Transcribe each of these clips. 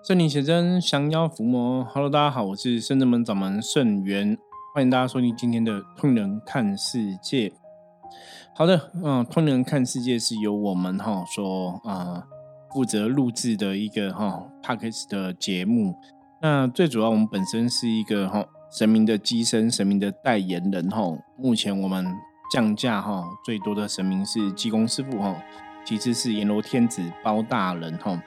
圣灵写真降妖伏魔，Hello，大家好，我是圣真门掌门圣元，欢迎大家收听今天的《通人看世界》。好的，嗯，《通人看世界》是由我们哈说啊负责录制的一个哈 p a c k e s 的节目。那最主要，我们本身是一个哈神明的机身、神明的代言人哈。目前我们降价哈最多的神明是济公师傅哈，其次是阎罗天子包大人哈。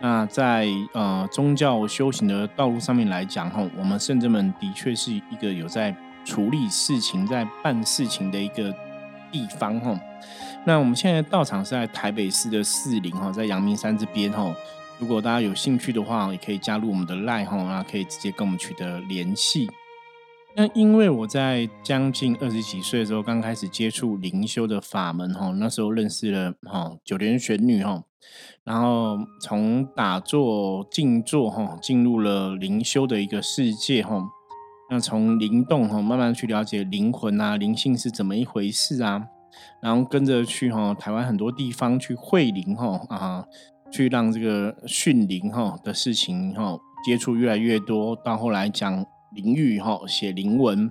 那在呃宗教修行的道路上面来讲哈，我们圣者们的确是一个有在处理事情、在办事情的一个地方哈。那我们现在道场是在台北市的四林哈，在阳明山这边哈。如果大家有兴趣的话，也可以加入我们的赖哈，那可以直接跟我们取得联系。那因为我在将近二十几岁的时候，刚开始接触灵修的法门哈，那时候认识了哈九莲玄女哈，然后从打坐静坐哈，进入了灵修的一个世界哈。那从灵动哈，慢慢去了解灵魂啊、灵性是怎么一回事啊，然后跟着去哈台湾很多地方去会灵哈啊，去让这个训灵哈的事情哈接触越来越多，到后来讲。灵域哈写灵文，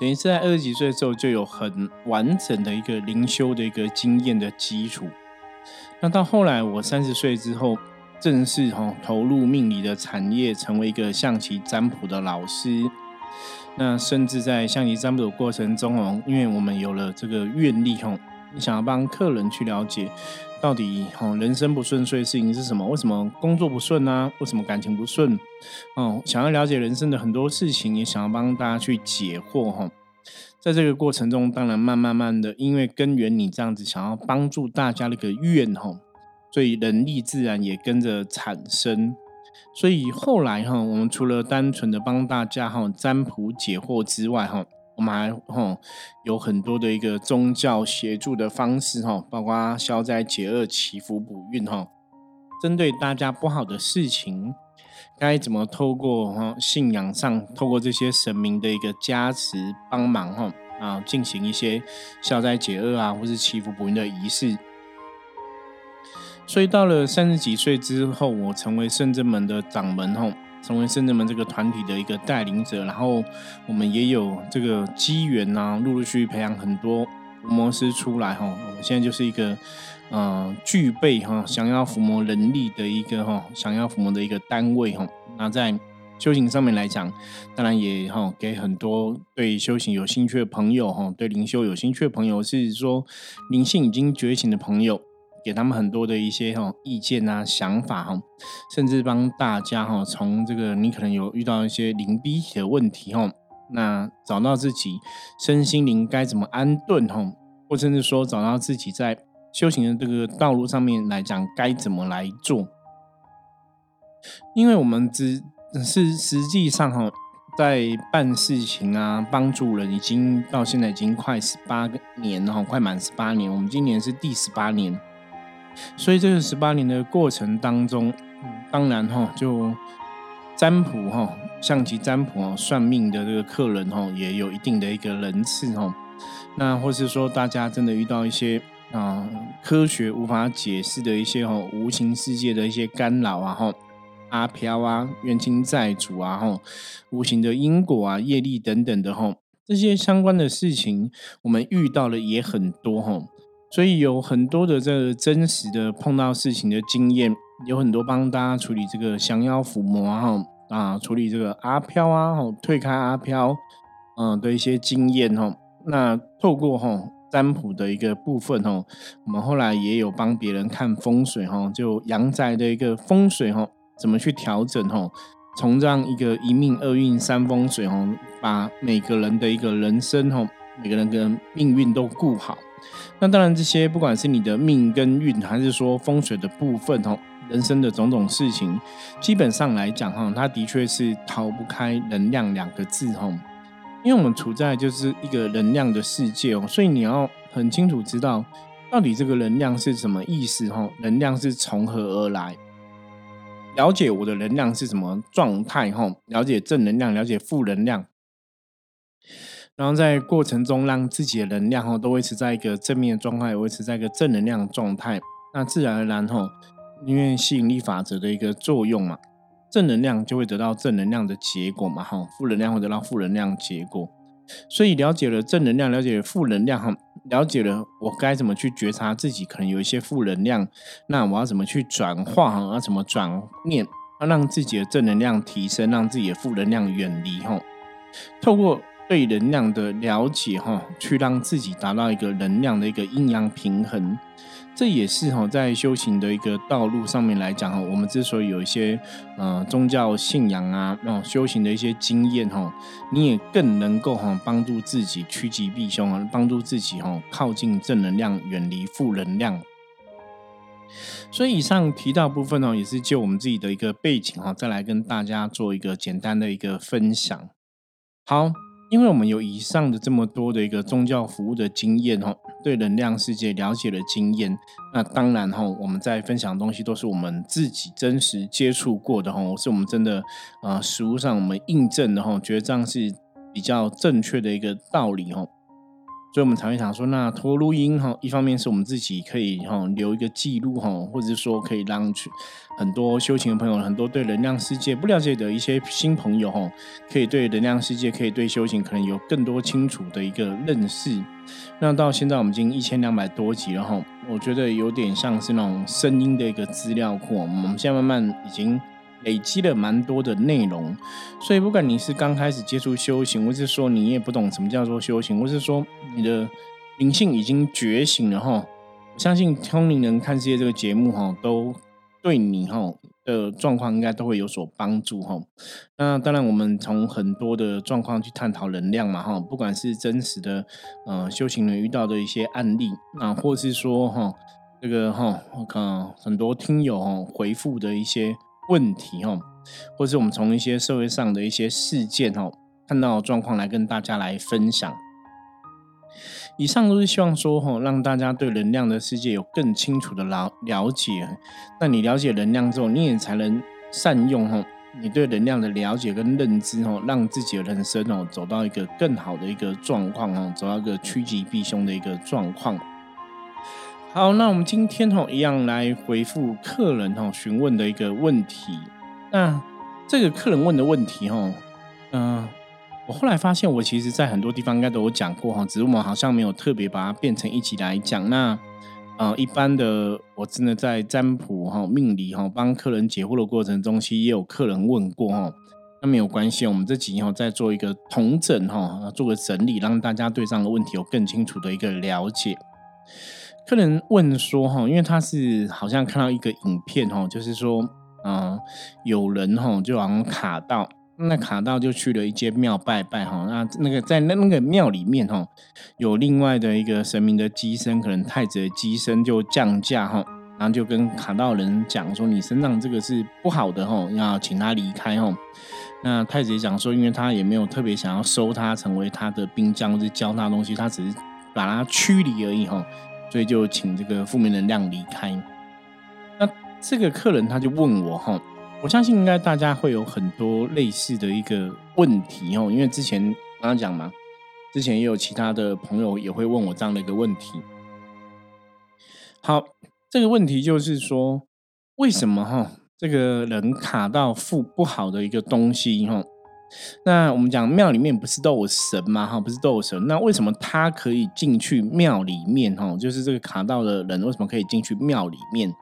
等于是在二十几岁的时候就有很完整的一个灵修的一个经验的基础。那到后来我三十岁之后，正式哈投入命理的产业，成为一个象棋占卜的老师。那甚至在象棋占卜的过程中哦，因为我们有了这个愿力哈，你想要帮客人去了解。到底哈人生不顺遂的事情是什么？为什么工作不顺啊？为什么感情不顺？哦，想要了解人生的很多事情，也想要帮大家去解惑哈。在这个过程中，当然慢慢慢的，因为根源你这样子想要帮助大家的一个愿哈，所以能力自然也跟着产生。所以后来哈，我们除了单纯的帮大家哈占卜解惑之外哈。我们还哈有很多的一个宗教协助的方式哈，包括消灾解厄、祈福补运哈。针对大家不好的事情，该怎么透过哈信仰上，透过这些神明的一个加持帮忙哈啊，进行一些消灾解厄啊，或是祈福补运的仪式。所以到了三十几岁之后，我成为圣真门的掌门哈。成为圣者们这个团体的一个带领者，然后我们也有这个机缘呐，陆陆续续培养很多魔师出来哈。我们现在就是一个呃具备哈想要伏魔能力的一个哈想要伏魔的一个单位哈。那在修行上面来讲，当然也哈给很多对修行有兴趣的朋友哈，对灵修有兴趣的朋友，是说灵性已经觉醒的朋友。给他们很多的一些哈意见啊、想法哈，甚至帮大家哈从这个你可能有遇到一些灵逼的问题哈，那找到自己身心灵该怎么安顿哈，或甚至说找到自己在修行的这个道路上面来讲该怎么来做，因为我们只是实际上哈在办事情啊、帮助人，已经到现在已经快十八个年哈，快满十八年，我们今年是第十八年。所以这个十八年的过程当中，当然哈，就占卜哈，象棋占卜哦，算命的这个客人哈，也有一定的一个人次哈。那或是说，大家真的遇到一些啊，科学无法解释的一些哈，无形世界的一些干扰啊哈，阿飘啊，冤亲债主啊哈，无形的因果啊，业力等等的哈，这些相关的事情，我们遇到了也很多哈。所以有很多的这个真实的碰到事情的经验，有很多帮大家处理这个降妖伏魔哈啊，处理这个阿飘啊，退开阿飘，嗯的一些经验哈。那透过哈占卜的一个部分哈，我们后来也有帮别人看风水哈，就阳宅的一个风水哈，怎么去调整哈，从这样一个一命二运三风水哈，把每个人的一个人生哈，每个人的命运都顾好。那当然，这些不管是你的命跟运，还是说风水的部分哦，人生的种种事情，基本上来讲哈，它的确是逃不开能量两个字哈。因为我们处在就是一个能量的世界哦，所以你要很清楚知道到底这个能量是什么意思哈，能量是从何而来，了解我的能量是什么状态哈，了解正能量，了解负能量。然后在过程中，让自己的能量哈都维持在一个正面的状态，维持在一个正能量状态。那自然而然哈，因为吸引力法则的一个作用嘛，正能量就会得到正能量的结果嘛，哈，负能量会得到负能量结果。所以了解了正能量，了解了负能量，哈，了解了我该怎么去觉察自己可能有一些负能量，那我要怎么去转化，哈，要怎么转念，要让自己的正能量提升，让自己的负能量远离，哈，透过对能量的了解，哈，去让自己达到一个能量的一个阴阳平衡。这也是哈，在修行的一个道路上面来讲哈，我们之所以有一些呃宗教信仰啊，那修行的一些经验哈，你也更能够哈帮助自己趋吉避凶啊，帮助自己哈靠近正能量，远离负能量。所以以上提到部分呢，也是就我们自己的一个背景哈，再来跟大家做一个简单的一个分享。好。因为我们有以上的这么多的一个宗教服务的经验哈，对能量世界了解的经验，那当然哈，我们在分享的东西都是我们自己真实接触过的哈，是我们真的啊实物上我们印证的哈，觉得这样是比较正确的一个道理哈。所以，我们才会想说，那拖录音哈，一方面是我们自己可以哈留一个记录哈，或者是说可以让去很多修行的朋友，很多对能量世界不了解的一些新朋友哈，可以对能量世界，可以对修行可能有更多清楚的一个认识。那到现在我们已经一千两百多集了哈，我觉得有点像是那种声音的一个资料库，我们现在慢慢已经。累积了蛮多的内容，所以不管你是刚开始接触修行，或是说你也不懂什么叫做修行，或是说你的灵性已经觉醒了哈，我相信《通灵人看世界》这个节目哈，都对你哈的状况应该都会有所帮助哈。那当然，我们从很多的状况去探讨能量嘛哈，不管是真实的呃修行人遇到的一些案例啊，或是说哈这个哈我看很多听友哈回复的一些。问题哈，或是我们从一些社会上的一些事件哈，看到状况来跟大家来分享。以上都是希望说哈，让大家对能量的世界有更清楚的了了解。那你了解能量之后，你也才能善用哈，你对能量的了解跟认知哈，让自己的人生哦走到一个更好的一个状况哦，走到一个趋吉避凶的一个状况。好，那我们今天哈一样来回复客人哈询问的一个问题。那这个客人问的问题哈，嗯，我后来发现我其实在很多地方应该都有讲过哈，只是我们好像没有特别把它变成一起来讲。那呃，一般的我真的在占卜哈、命理哈帮客人解惑的过程中，其实也有客人问过哈，那没有关系，我们这几天哈再做一个同整哈，做个整理，让大家对这样的问题有更清楚的一个了解。客人问说：“哈，因为他是好像看到一个影片，哈，就是说，嗯，有人哈就好像卡到，那卡到就去了一间庙拜拜，哈，那那个在那那个庙里面，哈，有另外的一个神明的机身，可能太子的机身就降价，哈，然后就跟卡到人讲说，你身上这个是不好的，哈，要请他离开，哈。那太子也讲说，因为他也没有特别想要收他成为他的兵将或者教他东西，他只是把他驱离而已，哈。”所以就请这个负面能量离开。那这个客人他就问我哈，我相信应该大家会有很多类似的一个问题哦，因为之前刚刚讲嘛，之前也有其他的朋友也会问我这样的一个问题。好，这个问题就是说，为什么哈这个人卡到负不好的一个东西哈？那我们讲庙里面不是都有神吗？哈，不是都有神？那为什么他可以进去庙里面？哈，就是这个卡到的人为什么可以进去庙里面？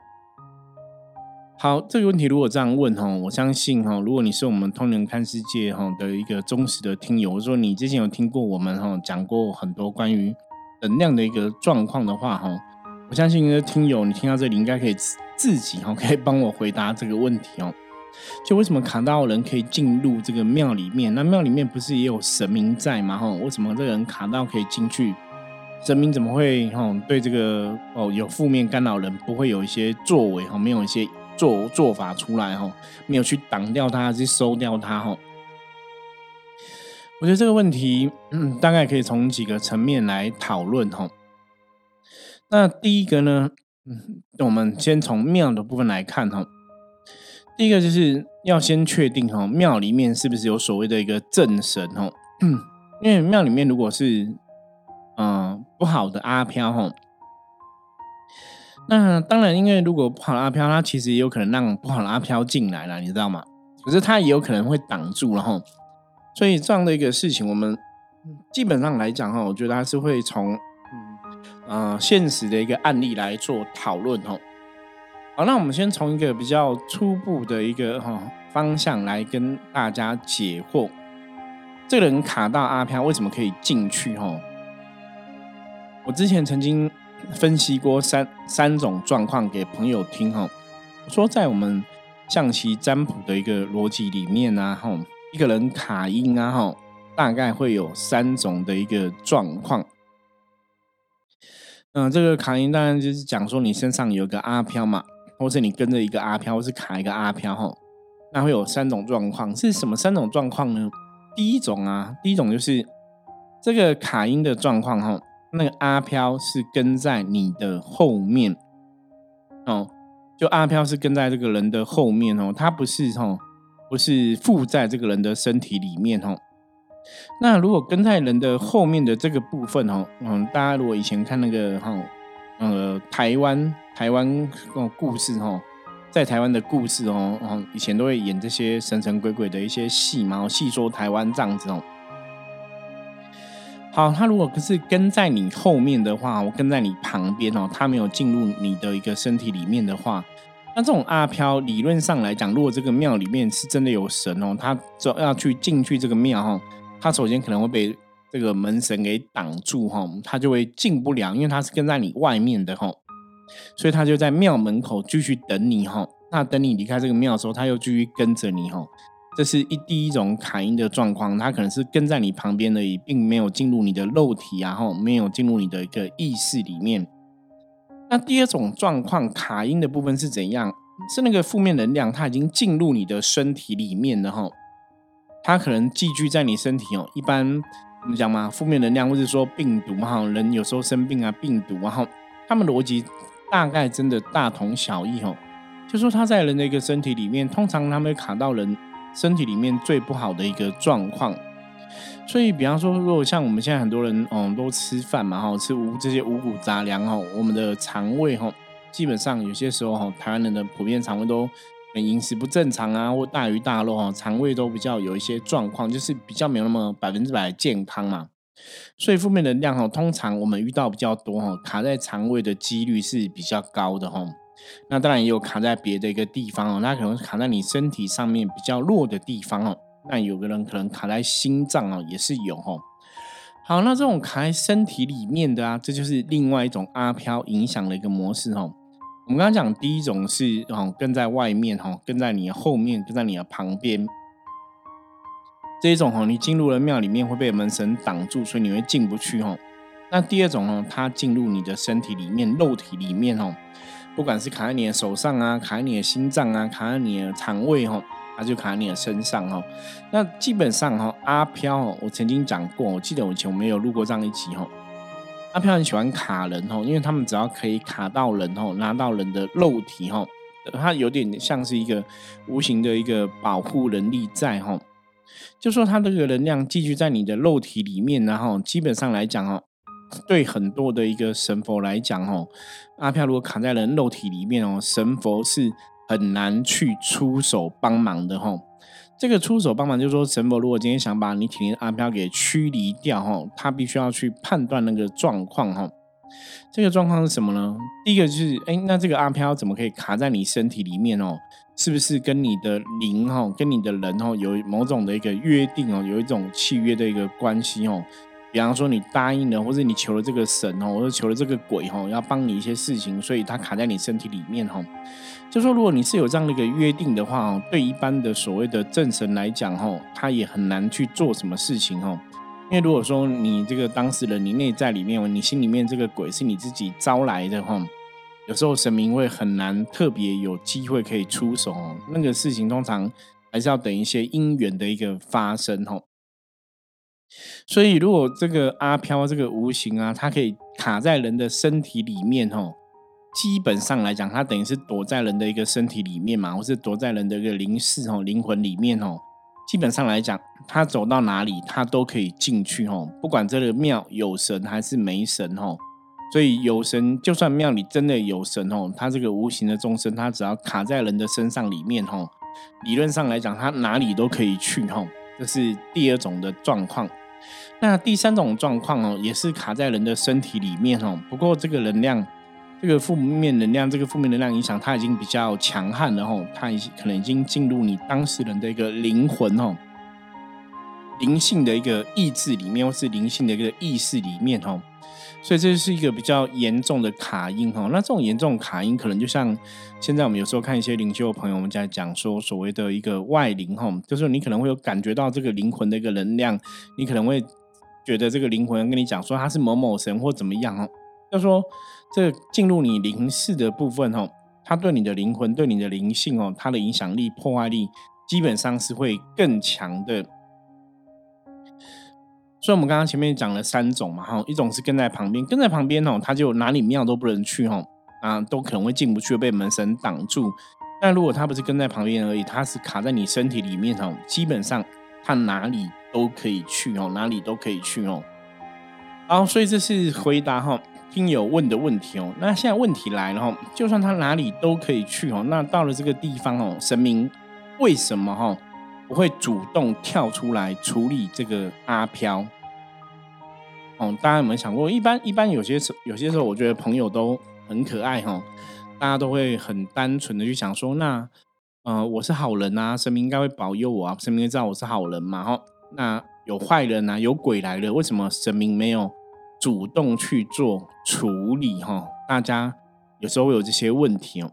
好，这个问题如果这样问哈，我相信哈，如果你是我们通人看世界哈的一个忠实的听友，或者说你之前有听过我们哈讲过很多关于能量的一个状况的话哈，我相信的听友你听到这里应该可以自己哈可以帮我回答这个问题哦。就为什么卡到人可以进入这个庙里面？那庙里面不是也有神明在吗？哈，为什么这个人卡到可以进去？神明怎么会哈对这个哦有负面干扰人不会有一些作为哈？没有一些做做法出来哈？没有去挡掉他，去收掉他哈？我觉得这个问题嗯，大概可以从几个层面来讨论哈。那第一个呢，嗯，我们先从庙的部分来看哈。第一个就是要先确定哈，庙里面是不是有所谓的一个正神哦？因为庙里面如果是嗯不好的阿飘哈，那当然，因为如果不好的阿飘，他其实也有可能让不好的阿飘进来了，你知道吗？可是他也有可能会挡住，然后，所以这样的一个事情，我们基本上来讲哈，我觉得他是会从嗯现实的一个案例来做讨论哈。好，那我们先从一个比较初步的一个哈方向来跟大家解惑。这个人卡到阿飘，为什么可以进去？哈，我之前曾经。分析过三三种状况给朋友听哈，说在我们象棋占卜的一个逻辑里面呢，哈，一个人卡音啊，哈，大概会有三种的一个状况。嗯，这个卡音当然就是讲说你身上有个阿飘嘛，或是你跟着一个阿飘，或是卡一个阿飘哈，那会有三种状况，是什么三种状况呢？第一种啊，第一种就是这个卡音的状况哈。那个阿飘是跟在你的后面哦，就阿飘是跟在这个人的后面哦，他不是哦，不是附在这个人的身体里面哦。那如果跟在人的后面的这个部分哦，嗯，大家如果以前看那个哈，呃，台湾台湾哦故事哦，在台湾的故事哦，哦，以前都会演这些神神鬼鬼的一些戏嘛，戏说台湾这样子哦。好，他如果是跟在你后面的话，我跟在你旁边哦，他没有进入你的一个身体里面的话，那这种阿飘理论上来讲，如果这个庙里面是真的有神哦，他就要去进去这个庙哈，他首先可能会被这个门神给挡住哈，他就会进不了，因为他是跟在你外面的哈，所以他就在庙门口继续等你哈，那等你离开这个庙的时候，他又继续跟着你哈。这是一第一种卡音的状况，它可能是跟在你旁边而已，并没有进入你的肉体啊，后没有进入你的一个意识里面。那第二种状况卡音的部分是怎样？是那个负面能量，它已经进入你的身体里面了哈，它可能寄居在你身体哦。一般我们讲嘛，负面能量或者说病毒哈，人有时候生病啊，病毒然后他们逻辑大概真的大同小异哦。就说他在人的一个身体里面，通常他们会卡到人。身体里面最不好的一个状况，所以比方说，如果像我们现在很多人，哦，都吃饭嘛，哈，吃五这些五谷杂粮，哈，我们的肠胃，哈，基本上有些时候，哈，台湾人的普遍肠胃都饮食不正常啊，或大鱼大肉，哈，肠胃都比较有一些状况，就是比较没有那么百分之百健康嘛。所以负面能量，哈，通常我们遇到比较多，哈，卡在肠胃的几率是比较高的，哈。那当然也有卡在别的一个地方哦，那可能卡在你身体上面比较弱的地方哦。那有个人可能卡在心脏哦，也是有哦。好，那这种卡在身体里面的啊，这就是另外一种阿飘影响的一个模式哦。我们刚刚讲第一种是哦跟在外面哈，跟在你的后面，跟在你的旁边。这一种哈，你进入了庙里面会被门神挡住，所以你会进不去哦。那第二种呢，它进入你的身体里面，肉体里面哦。不管是卡在你的手上啊，卡在你的心脏啊，卡在你的肠胃哈，它就卡在你的身上哈。那基本上哈，阿飘，我曾经讲过，我记得我以前我们有录过这样一集哈。阿飘很喜欢卡人哈，因为他们只要可以卡到人哈，拿到人的肉体哈，它有点像是一个无形的一个保护能力在哈。就说它这个能量寄居在你的肉体里面，然后基本上来讲哈。对很多的一个神佛来讲，哦，阿飘如果卡在人肉体里面哦，神佛是很难去出手帮忙的，哈。这个出手帮忙，就是说神佛如果今天想把你体内阿飘给驱离掉，哈，他必须要去判断那个状况，哈。这个状况是什么呢？第一个就是，哎，那这个阿飘怎么可以卡在你身体里面哦？是不是跟你的灵，哈，跟你的人，哈，有某种的一个约定哦，有一种契约的一个关系，哦？比方说，你答应了，或者你求了这个神哦，或者求了这个鬼哦，要帮你一些事情，所以它卡在你身体里面哈。就说如果你是有这样的一个约定的话哦，对一般的所谓的正神来讲哈，他也很难去做什么事情哈。因为如果说你这个当事人你内在里面，你心里面这个鬼是你自己招来的哈，有时候神明会很难特别有机会可以出手哦。那个事情通常还是要等一些因缘的一个发生哈。所以，如果这个阿飘这个无形啊，它可以卡在人的身体里面哦，基本上来讲，它等于是躲在人的一个身体里面嘛，或是躲在人的一个灵视哦、灵魂里面哦。基本上来讲，它走到哪里，它都可以进去哦。不管这个庙有神还是没神哦，所以有神，就算庙里真的有神哦，它这个无形的众生，它只要卡在人的身上里面哦，理论上来讲，它哪里都可以去哦。这是第二种的状况。那第三种状况哦，也是卡在人的身体里面哦。不过这个能量，这个负面能量，这个负面能量影响，它已经比较强悍了哦。它已经可能已经进入你当事人的一个灵魂哦。灵性的一个意志里面，或是灵性的一个意识里面，哦，所以这是一个比较严重的卡音，哈。那这种严重卡音，可能就像现在我们有时候看一些灵修的朋友我们在讲说，所谓的一个外灵，哈，就是你可能会有感觉到这个灵魂的一个能量，你可能会觉得这个灵魂跟你讲说他是某某神或怎么样，哦，就说这进入你灵视的部分，哦，它对你的灵魂、对你的灵性，哦，它的影响力、破坏力，基本上是会更强的。所以，我们刚刚前面讲了三种嘛，哈，一种是跟在旁边，跟在旁边哦，他就哪里庙都不能去，哈，啊，都可能会进不去，被门神挡住。但如果他不是跟在旁边而已，他是卡在你身体里面，哦，基本上他哪里都可以去，哦，哪里都可以去，哦。好，所以这是回答哈听友问的问题哦。那现在问题来了，哈，就算他哪里都可以去，哦，那到了这个地方，哦，神明为什么，哈？不会主动跳出来处理这个阿飘。哦，大家有没有想过？一般一般有些时有些时候，我觉得朋友都很可爱哈。大家都会很单纯的去想说，那呃，我是好人啊，神明应该会保佑我啊，神明知道我是好人嘛。哈，那有坏人啊，有鬼来了，为什么神明没有主动去做处理？哈，大家有时候会有这些问题哦。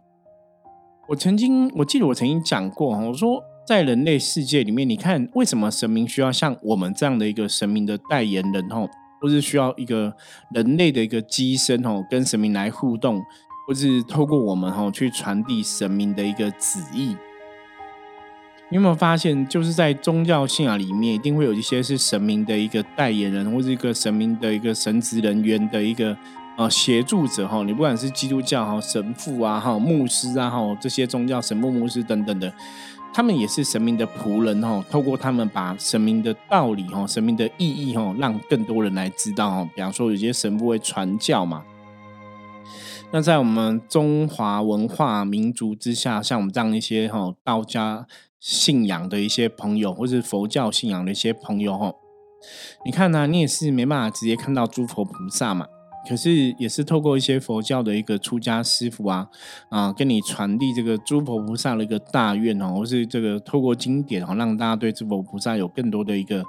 我曾经我记得我曾经讲过哈，我说。在人类世界里面，你看为什么神明需要像我们这样的一个神明的代言人吼，或是需要一个人类的一个机身吼，跟神明来互动，或是透过我们吼去传递神明的一个旨意？你有没有发现，就是在宗教信仰里面，一定会有一些是神明的一个代言人，或是一个神明的一个神职人员的一个呃协助者哈？你不管是基督教哈神父啊哈牧师啊哈这些宗教神父牧师等等的。他们也是神明的仆人哈，透过他们把神明的道理哈、神明的意义哈，让更多人来知道哈。比方说，有些神父会传教嘛。那在我们中华文化民族之下，像我们这样一些哈道家信仰的一些朋友，或是佛教信仰的一些朋友哈，你看呢，你也是没办法直接看到诸佛菩萨嘛。可是也是透过一些佛教的一个出家师傅啊，啊，跟你传递这个诸佛菩萨的一个大愿哦，或是这个透过经典哦，让大家对诸佛菩萨有更多的一个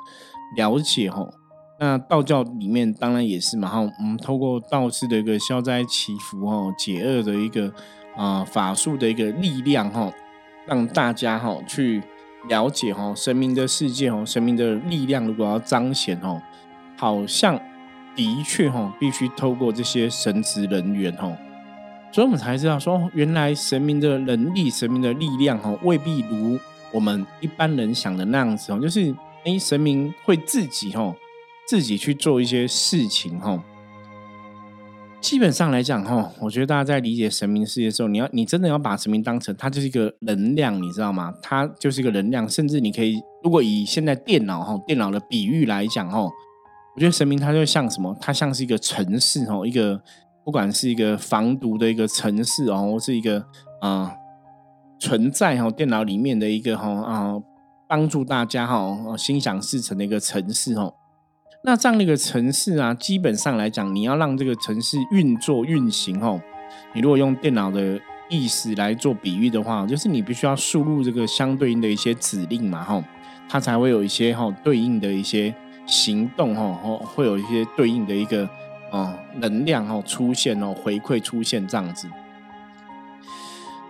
了解哦。那道教里面当然也是嘛，哈，我们透过道士的一个消灾祈福哦，解厄的一个啊法术的一个力量哈，让大家哈去了解哈神明的世界哦，神明的力量如果要彰显哦，好像。的确哈，必须透过这些神职人员哈，所以我们才知道说，原来神明的能力、神明的力量哈，未必如我们一般人想的那样子哦。就是哎，神明会自己哈，自己去做一些事情哈。基本上来讲哈，我觉得大家在理解神明世界的时候，你要你真的要把神明当成它就是一个能量，你知道吗？它就是一个能量，甚至你可以如果以现在电脑哈，电脑的比喻来讲哈。我觉得神明它就像什么？它像是一个城市哦，一个不管是一个防毒的一个城市哦，或是一个啊存在哈电脑里面的一个哈啊帮助大家哈心想事成的一个城市哦。那这样的一个城市啊，基本上来讲，你要让这个城市运作运行哦，你如果用电脑的意思来做比喻的话，就是你必须要输入这个相对应的一些指令嘛哈，它才会有一些哈对应的一些。行动哦，会有一些对应的一个哦能量哦出现哦回馈出现这样子，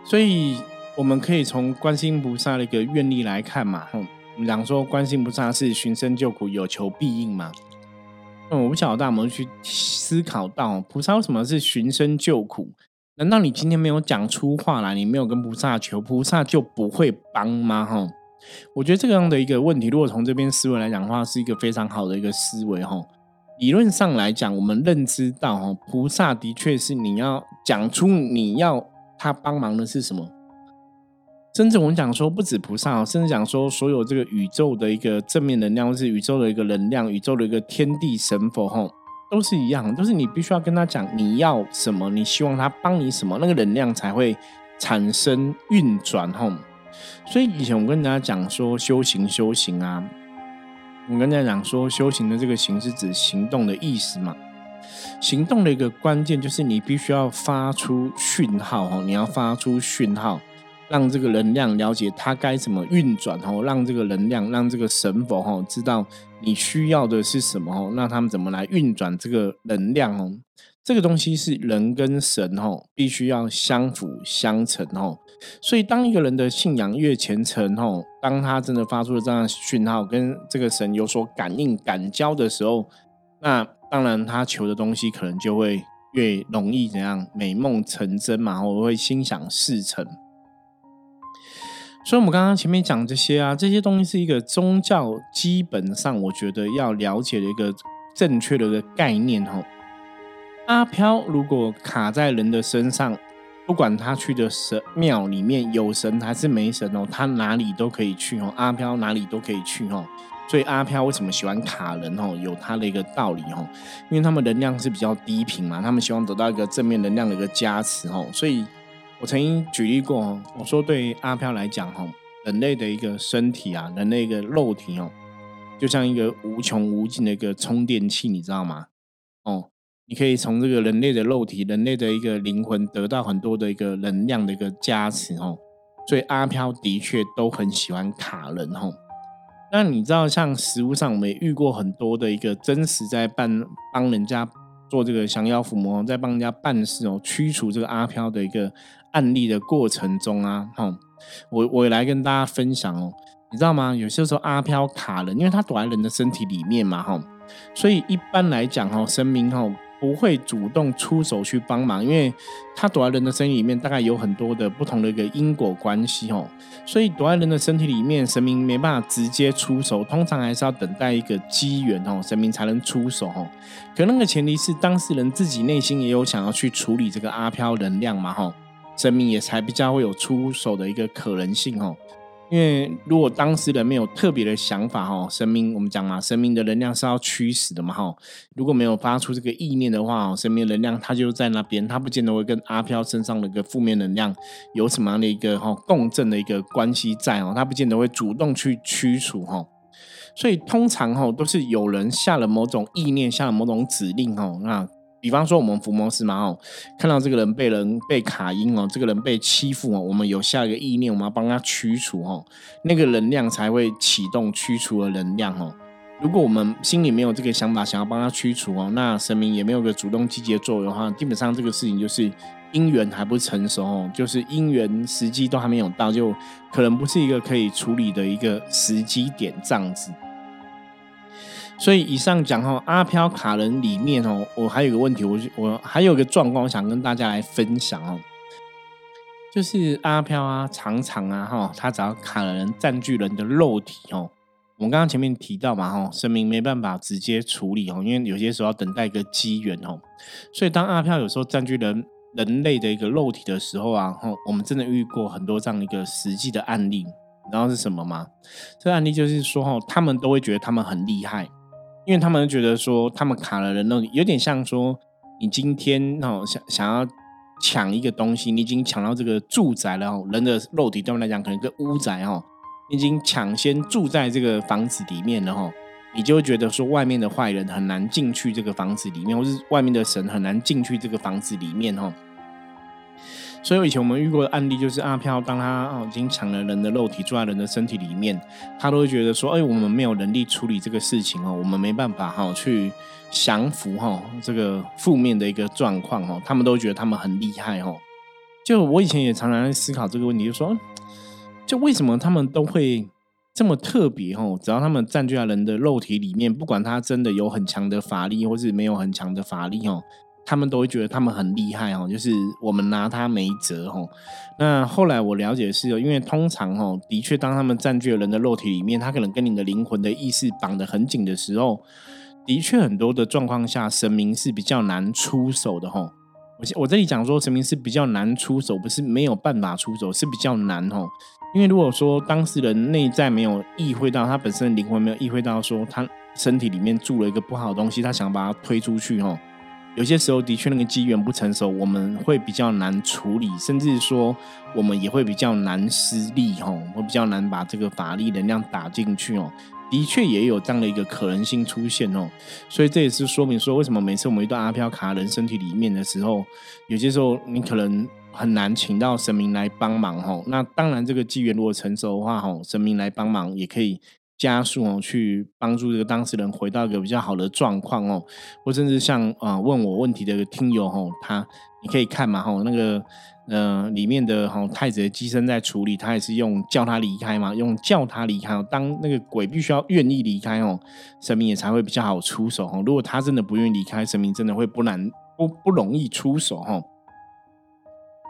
所以我们可以从观世音菩萨的一个愿力来看嘛，我们讲说观世音菩萨是寻声救苦，有求必应嘛。那我不晓得，大我们去思考到菩萨为什么是寻声救苦？难道你今天没有讲出话来，你没有跟菩萨求，菩萨就不会帮吗？哈？我觉得这样的一个问题，如果从这边思维来讲的话，是一个非常好的一个思维哈。理论上来讲，我们认知到哈，菩萨的确是你要讲出你要他帮忙的是什么。甚至我们讲说，不止菩萨，甚至讲说，所有这个宇宙的一个正面能量，或是宇宙的一个能量，宇宙的一个天地神佛吼，都是一样，都是你必须要跟他讲你要什么，你希望他帮你什么，那个能量才会产生运转吼。所以以前我跟大家讲说修行修行啊，我跟大家讲说修行的这个行是指行动的意思嘛。行动的一个关键就是你必须要发出讯号哦，你要发出讯号，让这个能量了解它该怎么运转哦，让这个能量让这个神佛哦知道你需要的是什么哦，那他们怎么来运转这个能量哦？这个东西是人跟神哦必须要相辅相成哦。所以当一个人的信仰越虔诚哦，当他真的发出了这样的讯号，跟这个神有所感应感交的时候，那。当然，他求的东西可能就会越容易怎样美梦成真嘛，我会心想事成。所以，我们刚刚前面讲这些啊，这些东西是一个宗教基本上我觉得要了解的一个正确的一个概念哦。阿飘如果卡在人的身上，不管他去的神庙里面有神还是没神哦，他哪里都可以去哦。阿飘哪里都可以去哦。所以阿飘为什么喜欢卡人哦？有他的一个道理哦，因为他们能量是比较低频嘛，他们希望得到一个正面能量的一个加持哦。所以我曾经举例过哦，我说对阿飘来讲哦，人类的一个身体啊，人类一个肉体哦，就像一个无穷无尽的一个充电器，你知道吗？哦，你可以从这个人类的肉体、人类的一个灵魂得到很多的一个能量的一个加持哦。所以阿飘的确都很喜欢卡人哦。那你知道，像实物上，我们也遇过很多的一个真实在办帮人家做这个降妖伏魔，在帮人家办事哦，驱除这个阿飘的一个案例的过程中啊，哈，我我来跟大家分享哦，你知道吗？有些时候阿飘卡人，因为他躲在人的身体里面嘛，哈，所以一般来讲哈，神明哈。不会主动出手去帮忙，因为他躲在人的身体里面，大概有很多的不同的一个因果关系哦，所以躲在人的身体里面，神明没办法直接出手，通常还是要等待一个机缘哦，神明才能出手哦。可那个前提是当事人自己内心也有想要去处理这个阿飘能量嘛，哈，神明也才比较会有出手的一个可能性哦。因为如果当事人没有特别的想法哈，神明我们讲嘛，神明的能量是要驱使的嘛哈。如果没有发出这个意念的话，神明能量它就在那边，它不见得会跟阿飘身上的一个负面能量有什么样的一个哈共振的一个关系在哦，它不见得会主动去驱除哈。所以通常哈都是有人下了某种意念，下了某种指令哈，那。比方说，我们伏魔师嘛，哦，看到这个人被人被卡音哦，这个人被欺负哦，我们有下一个意念，我们要帮他驱除哦，那个能量才会启动驱除的能量哦。如果我们心里没有这个想法，想要帮他驱除哦，那神明也没有个主动积极的作用的话，基本上这个事情就是因缘还不成熟哦，就是因缘时机都还没有到，就可能不是一个可以处理的一个时机点这样子。所以以上讲哈，阿飘卡人里面哦，我还有个问题，我我还有个状况想跟大家来分享哦，就是阿飘啊，常常啊哈，他只要卡了人占据人的肉体哦，我们刚刚前面提到嘛哈，神明没办法直接处理哦，因为有些时候要等待一个机缘哦，所以当阿飘有时候占据人人类的一个肉体的时候啊，哈，我们真的遇过很多这样一个实际的案例，你知道是什么吗？这个案例就是说哈，他们都会觉得他们很厉害。因为他们觉得说，他们卡了人肉有点像说，你今天哦想想要抢一个东西，你已经抢到这个住宅了哦，人的肉体对他们来讲可能跟屋宅哦，已经抢先住在这个房子里面了哈，你就会觉得说，外面的坏人很难进去这个房子里面，或是外面的神很难进去这个房子里面哈。所以以前我们遇过的案例就是阿飘，当他哦已经抢了人的肉体住在人的身体里面，他都会觉得说，哎，我们没有能力处理这个事情哦，我们没办法哈去降服哈这个负面的一个状况哦，他们都觉得他们很厉害哦。就我以前也常常在思考这个问题，就说，就为什么他们都会这么特别哦？只要他们占据在人的肉体里面，不管他真的有很强的法力，或是没有很强的法力哦。他们都会觉得他们很厉害哦，就是我们拿他没辙哦。那后来我了解是，因为通常哦，的确当他们占据了人的肉体里面，他可能跟你的灵魂的意识绑得很紧的时候，的确很多的状况下，神明是比较难出手的哦。我我这里讲说，神明是比较难出手，不是没有办法出手，是比较难哦。因为如果说当事人内在没有意会到，他本身的灵魂没有意会到说他。身体里面住了一个不好的东西，他想把它推出去哦。有些时候的确那个机缘不成熟，我们会比较难处理，甚至说我们也会比较难施力吼，会比较难把这个法力能量打进去哦。的确也有这样的一个可能性出现哦，所以这也是说明说为什么每次我们一段阿飘卡人身体里面的时候，有些时候你可能很难请到神明来帮忙吼。那当然这个机缘如果成熟的话吼，神明来帮忙也可以。加速哦，去帮助这个当事人回到一个比较好的状况哦，或甚至像啊问我问题的听友吼，他你可以看嘛吼，那个呃里面的吼太子的机身在处理，他也是用叫他离开嘛，用叫他离开。当那个鬼必须要愿意离开哦，神明也才会比较好出手哦。如果他真的不愿意离开，神明真的会不难不不容易出手哈。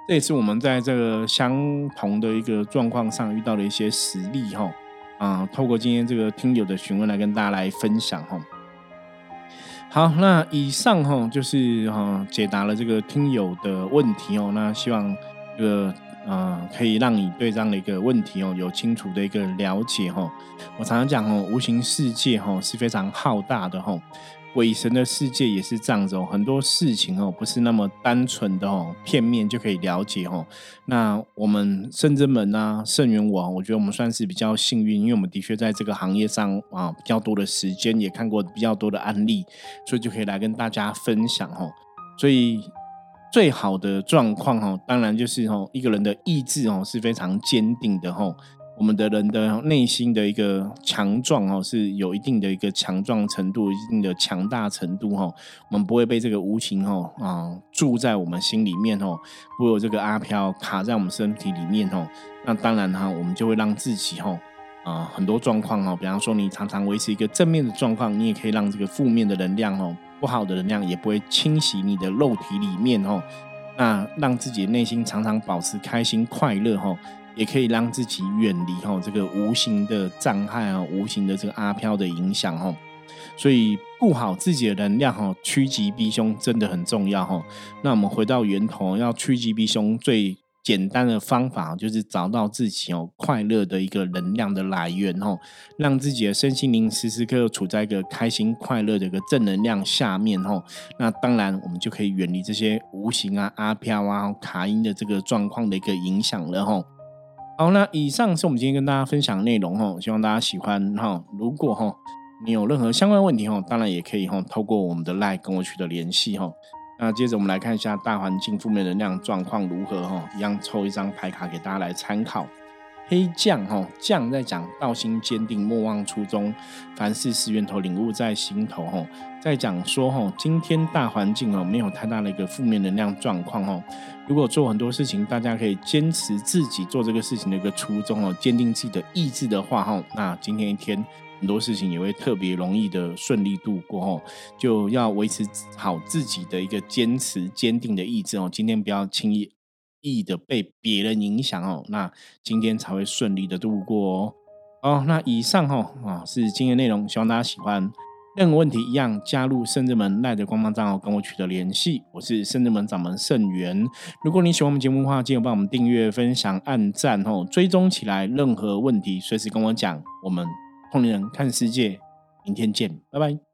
这也是我们在这个相同的一个状况上遇到的一些实例哈。啊，透过今天这个听友的询问来跟大家来分享哈。好，那以上哈就是哈解答了这个听友的问题哦。那希望这个呃可以让你对这样的一个问题哦有清楚的一个了解哈。我常常讲哦，无形世界哈是非常浩大的哈。鬼神的世界也是这样子哦，很多事情哦不是那么单纯的哦，片面就可以了解哦。那我们圣真门啊，圣元王，我觉得我们算是比较幸运，因为我们的确在这个行业上啊比较多的时间，也看过比较多的案例，所以就可以来跟大家分享哦。所以最好的状况哦，当然就是哦一个人的意志哦是非常坚定的哦。我们的人的内心的一个强壮哦，是有一定的一个强壮程度，一定的强大程度哈。我们不会被这个无情哦啊住在我们心里面哦，不会这个阿飘卡在我们身体里面哦。那当然哈，我们就会让自己哈啊很多状况哦，比方说你常常维持一个正面的状况，你也可以让这个负面的能量哦，不好的能量也不会侵袭你的肉体里面哦。那让自己内心常常保持开心快乐哈。也可以让自己远离哈这个无形的障碍啊，无形的这个阿飘的影响哈，所以顾好自己的能量哈，趋吉避凶真的很重要哈。那我们回到源头，要趋吉避凶，最简单的方法就是找到自己哦快乐的一个能量的来源哈，让自己的身心灵时时刻刻处在一个开心快乐的一个正能量下面哈。那当然，我们就可以远离这些无形啊阿飘啊卡音的这个状况的一个影响了哈。好，那以上是我们今天跟大家分享的内容哈，希望大家喜欢哈。如果哈你有任何相关问题哈，当然也可以哈透过我们的 LINE 跟我取得联系哈。那接着我们来看一下大环境负面能量状况如何哈，一样抽一张牌卡给大家来参考。黑将哈将在讲道心坚定莫忘初衷，凡事是源头领悟在心头哈。在讲说哈今天大环境哦没有太大的一个负面能量状况哦。如果做很多事情，大家可以坚持自己做这个事情的一个初衷哦，坚定自己的意志的话哈，那今天一天很多事情也会特别容易的顺利度过哦。就要维持好自己的一个坚持坚定的意志哦，今天不要轻易。易的被别人影响哦，那今天才会顺利的度过哦。哦，那以上哈啊是今天内容，希望大家喜欢。任何问题一样，加入圣智门赖的官方账号跟我取得联系。我是圣智门掌门圣元。如果你喜欢我们节目的话，记得帮我们订阅、分享、按赞哦，追踪起来。任何问题随时跟我讲。我们通灵人看世界，明天见，拜拜。